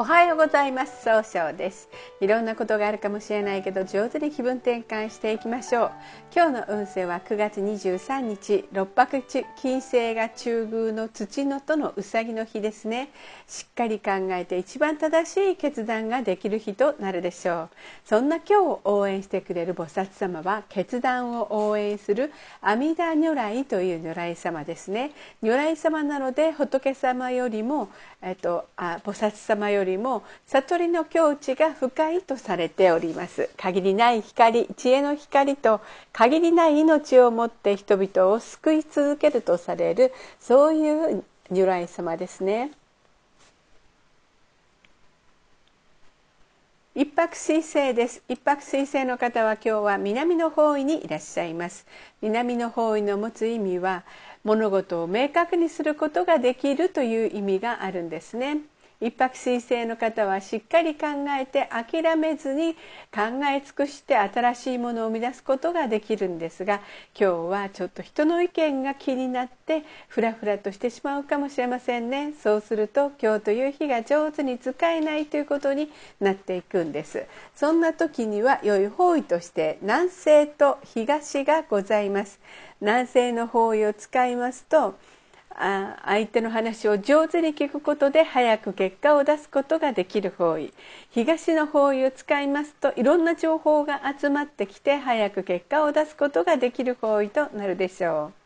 おはようございます。総称です。いろんなことがあるかもしれないけど上手に気分転換していきましょう。今日の運勢は9月23日六白金星が中宮の土のとのうさぎの日ですね。しっかり考えて一番正しい決断ができる日となるでしょう。そんな今日を応援してくれる菩薩様は決断を応援する阿弥陀如来という如来様ですね。如来様なので仏様よりもえっとあ菩薩様よりりも悟りの境地が深いとされております。限りない光知恵の光と限りない命をもって人々を救い続けるとされるそういう如来様ですね。一泊水星です。一泊水星の方は今日は南の方位にいらっしゃいます。南の方位の持つ意味は物事を明確にすることができるという意味があるんですね。一泊水星の方はしっかり考えて諦めずに考え尽くして新しいものを生み出すことができるんですが今日はちょっと人の意見が気になってフラフラとしてしまうかもしれませんね。そうすると今日という日が上手に使えないということになっていくんです。そんな時には良い方位として南西と東がございます。南西の方位を使いますと相手の話を上手に聞くことで早く結果を出すことができる方位東の方位を使いますといろんな情報が集まってきて早く結果を出すことができる方位となるでしょう。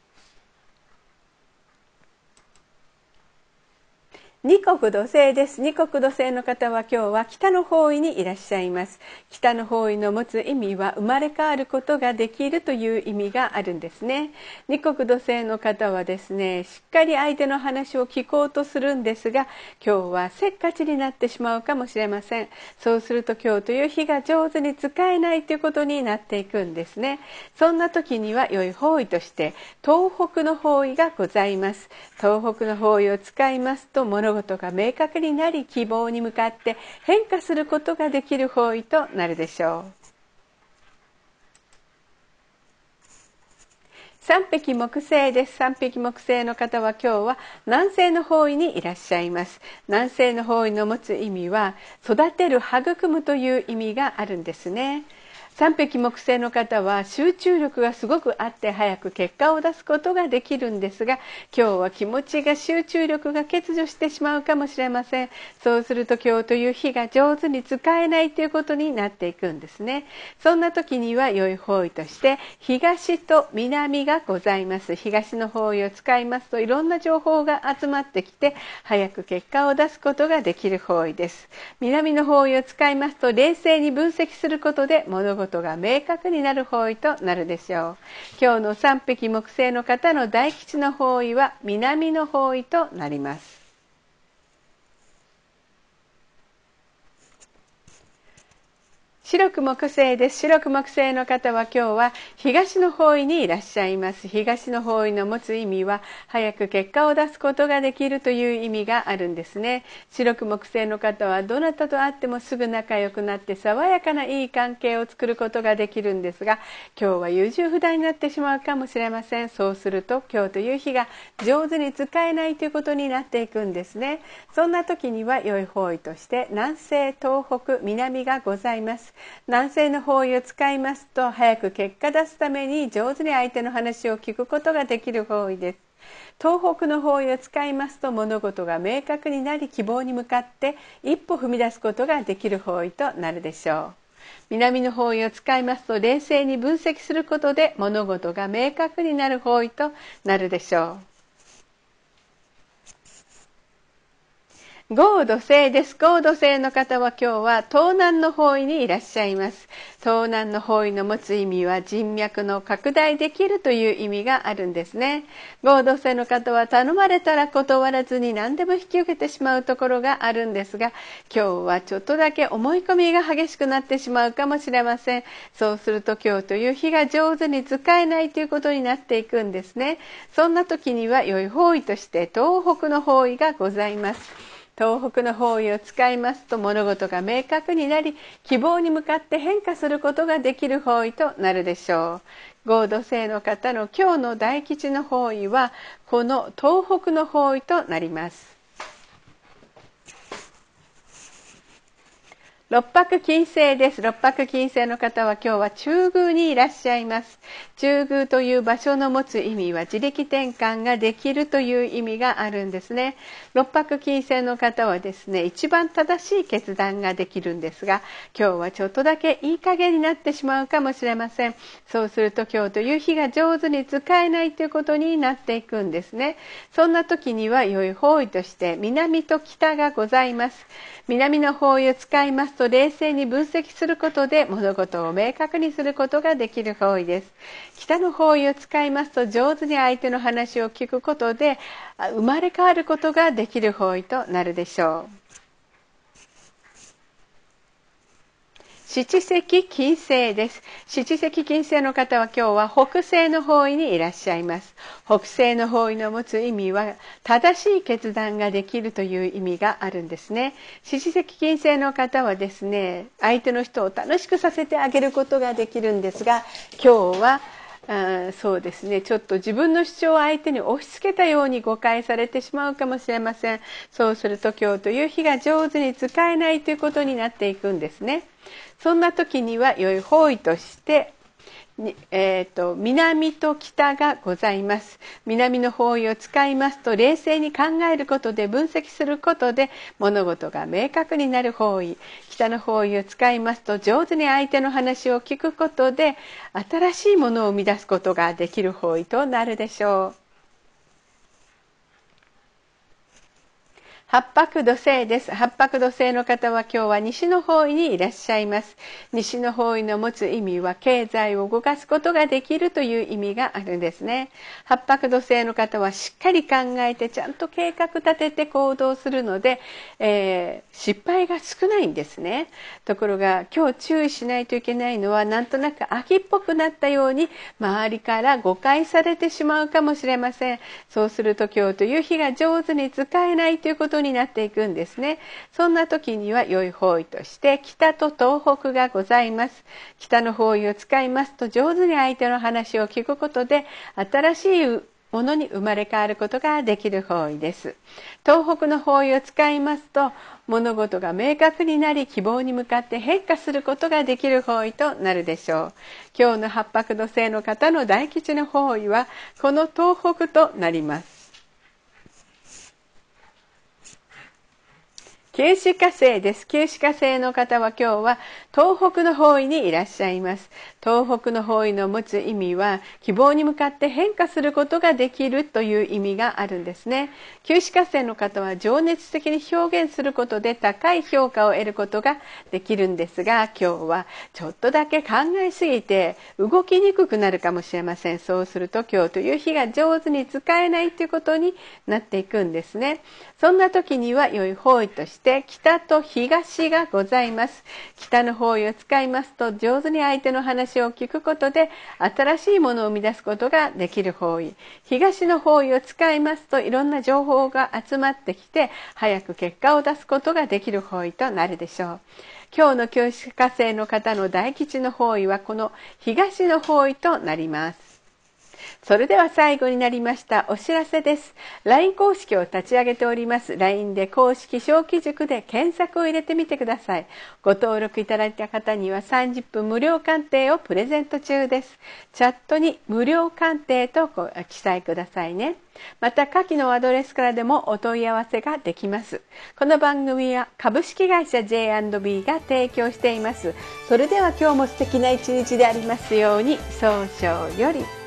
二国土星です。二国土星の方は今日は北の方位にいらっしゃいます。北の方位の持つ意味は生まれ変わることができるという意味があるんですね。二国土星の方はですねしっかり相手の話を聞こうとするんですが今日はせっかちになってしまうかもしれません。そうすると今日という日が上手に使えないということになっていくんですね。そんな時には良い方位として東北の方位がございます。東北の方位を使いますと物事が明確になり希望に向かって変化することができる方位となるでしょう。三匹木星です。三匹木星の方は今日は南西の方位にいらっしゃいます。南西の方位の持つ意味は育てる、育むという意味があるんですね。三匹木星の方は集中力がすごくあって早く結果を出すことができるんですが今日は気持ちが集中力が欠如してしまうかもしれません。そうすると今日という日が上手に使えないということになっていくんですね。そんな時には良い方位として東と南がございます。東の方位を使いますといろんな情報が集まってきて早く結果を出すことができる方位です。南の方位を使いますと冷静に分析することで物事ことが明確になる方位となるでしょう。今日の3匹木星の方の大吉の方位は南の方位となります。白く木星です。白く木星の方は今日は東の方位にいらっしゃいます。東の方位の持つ意味は早く結果を出すことができるという意味があるんですね。白く木星の方はどなたと会ってもすぐ仲良くなって爽やかないい関係を作ることができるんですが今日は優柔不断になってしまうかもしれません。そうすると今日という日が上手に使えないということになっていくんですね。そんな時には良い方位として南西東北南がございます。南西の方位を使いますと早く結果出すために上手に相手の話を聞くことができる方位です。東北の方位を使いますと物事が明確になり希望に向かって一歩踏み出すことができる方位となるでしょう。南の方位を使いますと冷静に分析することで物事が明確になる方位となるでしょう。豪土星です。豪土星の方は今日は東南の方位にいらっしゃいます。東南の方位の持つ意味は人脈の拡大できるという意味があるんですね。豪土星の方は頼まれたら断らずに何でも引き受けてしまうところがあるんですが、今日はちょっとだけ思い込みが激しくなってしまうかもしれません。そうすると今日という日が上手に使えないということになっていくんですね。そんな時には良い方位として東北の方位がございます。東北の方位を使いますと物事が明確になり希望に向かって変化することができる方位となるでしょう。合土星の方の今日の大吉の方位はこの東北の方位となります。六白金星です。六白金星の方は今日は中宮にいらっしゃいます。中宮という場所の持つ意味は自力転換ができるという意味があるんですね。六白金星の方はですね、一番正しい決断ができるんですが、今日はちょっとだけいい加減になってしまうかもしれません。そうすると今日という日が上手に使えないということになっていくんですね。そんな時には良い方位として南と北がございます。南の方位を使いますと冷静に分析することで物事を明確にすることができる方位です。北の方位を使いますと上手に相手の話を聞くことで生まれ変わることができる方位となるでしょう。七石金星です。七石金星の方は今日は北西の方位にいらっしゃいます。北西の方位の持つ意味は正しい決断ができるという意味があるんですね。七石金星の方はですね、相手の人を楽しくさせてあげることができるんですが、今日はあそうですね。ちょっと自分の主張を相手に押し付けたように誤解されてしまうかもしれません。そうすると今日という日が上手に使えないということになっていくんですね。そんな時には良い方位としてえーと、南と北がございます。南の方位を使いますと冷静に考えることで分析することで物事が明確になる方位。北の方位を使いますと上手に相手の話を聞くことで新しいものを生み出すことができる方位となるでしょう。八白土星です。八白土星の方は今日は西の方位にいらっしゃいます。西の方位の持つ意味は経済を動かすことができるという意味があるんですね。八白土星の方はしっかり考えてちゃんと計画立てて行動するので、えー、失敗が少ないんですね。ところが今日注意しないといけないのはなんとなく秋っぽくなったように周りから誤解されてしまうかもしれません。そうすると今日という日が上手に使えないということになっていくんですね。そんな時には良い方位として北と東北がございます。北の方位を使いますと上手に相手の話を聞くことで新しいものに生まれ変わることができる方位です。東北の方位を使いますと物事が明確になり希望に向かって変化することができる方位となるでしょう。今日の八白土星の方の大吉の方位はこの東北となります。九死火星です。九死火星の方は今日は東北の方位にいらっしゃいます。東北の方位の持つ意味は希望に向かって変化することができるという意味があるんですね。九死火星の方は情熱的に表現することで高い評価を得ることができるんですが今日はちょっとだけ考えすぎて動きにくくなるかもしれません。そうすると今日という日が上手に使えないということになっていくんですね。そんな時には良い方位として北と東がございます。北の方位を使いますと上手に相手の話を聞くことで新しいものを生み出すことができる方位。東の方位を使いますといろんな情報が集まってきて早く結果を出すことができる方位となるでしょう。今日の教師火星の方の大吉の方位はこの東の方位となります。それでは最後になりましたお知らせです。LINE 公式を立ち上げております。LINE で公式小規塾で検索を入れてみてください。ご登録いただいた方には30分無料鑑定をプレゼント中です。チャットに無料鑑定と記載くださいね。また下記のアドレスからでもお問い合わせができます。この番組は株式会社 J&B が提供しています。それでは今日も素敵な一日でありますように早々より。